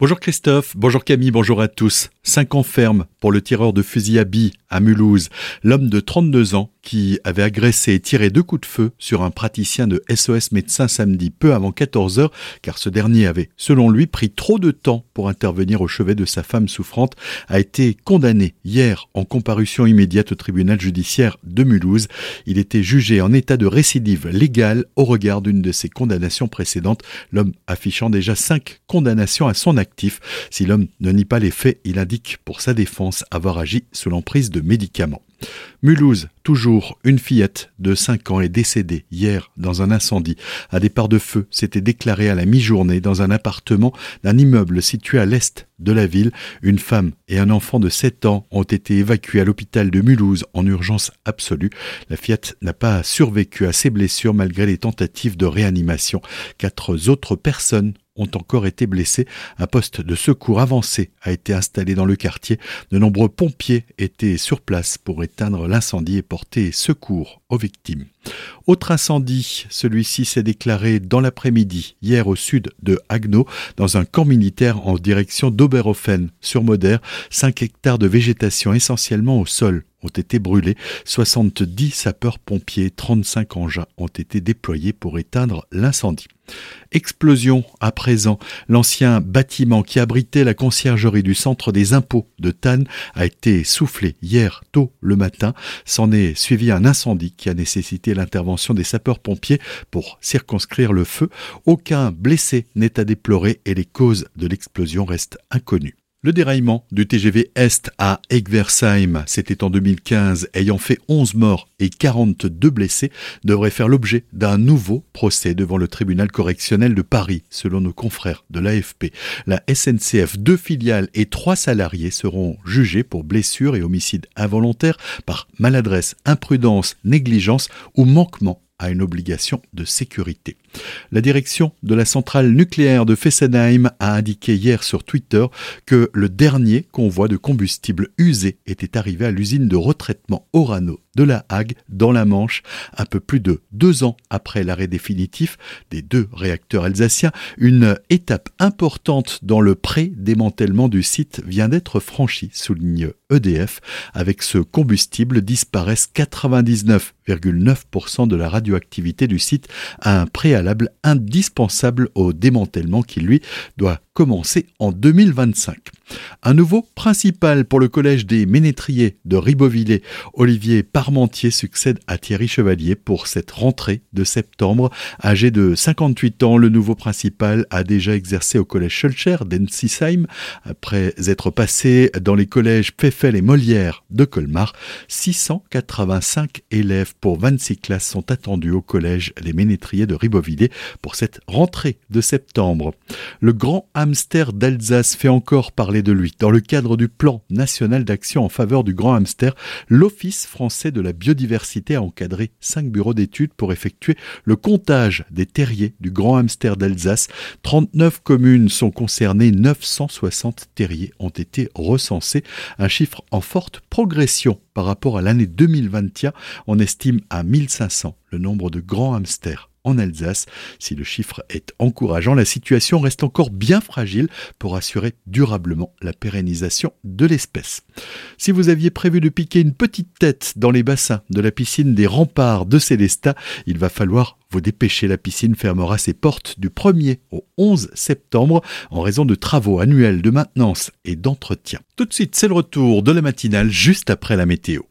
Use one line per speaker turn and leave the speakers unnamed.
Bonjour Christophe, bonjour Camille, bonjour à tous. Cinq ans ferme pour le tireur de fusil à billes à Mulhouse. L'homme de 32 ans qui avait agressé et tiré deux coups de feu sur un praticien de SOS médecin samedi peu avant 14 heures car ce dernier avait, selon lui, pris trop de temps pour intervenir au chevet de sa femme souffrante a été condamné hier en comparution immédiate au tribunal judiciaire de Mulhouse. Il était jugé en état de récidive légale au regard d'une de ses condamnations précédentes, l'homme affichant déjà cinq condamnations à son acte si l'homme ne nie pas les faits, il indique pour sa défense avoir agi sous l'emprise de médicaments. Mulhouse, toujours, une fillette de 5 ans est décédée hier dans un incendie. Un départ de feu s'était déclaré à la mi-journée dans un appartement d'un immeuble situé à l'est de la ville. Une femme et un enfant de 7 ans ont été évacués à l'hôpital de Mulhouse en urgence absolue. La fillette n'a pas survécu à ses blessures malgré les tentatives de réanimation. Quatre autres personnes ont encore été blessés. Un poste de secours avancé a été installé dans le quartier. De nombreux pompiers étaient sur place pour éteindre l'incendie et porter secours aux victimes. Autre incendie, celui-ci s'est déclaré dans l'après-midi, hier au sud de Haguenau, dans un camp militaire en direction d'Oberhofen, sur Moder. 5 hectares de végétation essentiellement au sol ont été brûlés. 70 sapeurs-pompiers, 35 engins ont été déployés pour éteindre l'incendie. Explosion à présent. L'ancien bâtiment qui abritait la conciergerie du centre des impôts de Tannes a été soufflé hier tôt le matin. S'en est suivi un incendie qui a nécessité l'intervention des sapeurs-pompiers pour circonscrire le feu. Aucun blessé n'est à déplorer et les causes de l'explosion restent inconnues. Le déraillement du TGV Est à Egversheim, c'était en 2015, ayant fait 11 morts et 42 blessés, devrait faire l'objet d'un nouveau procès devant le tribunal correctionnel de Paris, selon nos confrères de l'AFP. La SNCF, deux filiales et trois salariés seront jugés pour blessures et homicides involontaires par maladresse, imprudence, négligence ou manquement à une obligation de sécurité. La direction de la centrale nucléaire de Fessenheim a indiqué hier sur Twitter que le dernier convoi de combustible usé était arrivé à l'usine de retraitement Orano de la Hague dans la Manche, un peu plus de deux ans après l'arrêt définitif des deux réacteurs alsaciens. Une étape importante dans le pré-démantèlement du site vient d'être franchie, souligne EDF. Avec ce combustible disparaissent 99,9% de la radioactivité du site, un préalable indispensable au démantèlement qui, lui, doit commencer en 2025. Un nouveau principal pour le collège des Ménétriers de Ribeauvillé, Olivier Parmentier succède à Thierry Chevalier pour cette rentrée de septembre. Âgé de 58 ans, le nouveau principal a déjà exercé au collège Schulcher d'Ensisheim après être passé dans les collèges Pfeffel et Molière de Colmar. 685 élèves pour 26 classes sont attendus au collège Les Ménétriers de Ribeauvillé pour cette rentrée de septembre. Le grand hamster d'Alsace fait encore parler de lui. Dans le cadre du plan national d'action en faveur du grand hamster, l'Office français de la biodiversité a encadré cinq bureaux d'études pour effectuer le comptage des terriers du grand hamster d'Alsace. 39 communes sont concernées, 960 terriers ont été recensés, un chiffre en forte progression par rapport à l'année 2021. On estime à 1500 le nombre de grands hamsters en Alsace. Si le chiffre est encourageant, la situation reste encore bien fragile pour assurer durablement la pérennisation de l'espèce. Si vous aviez prévu de piquer une petite tête dans les bassins de la piscine des remparts de Célestat, il va falloir vous dépêcher. La piscine fermera ses portes du 1er au 11 septembre en raison de travaux annuels de maintenance et d'entretien. Tout de suite, c'est le retour de la matinale juste après la météo.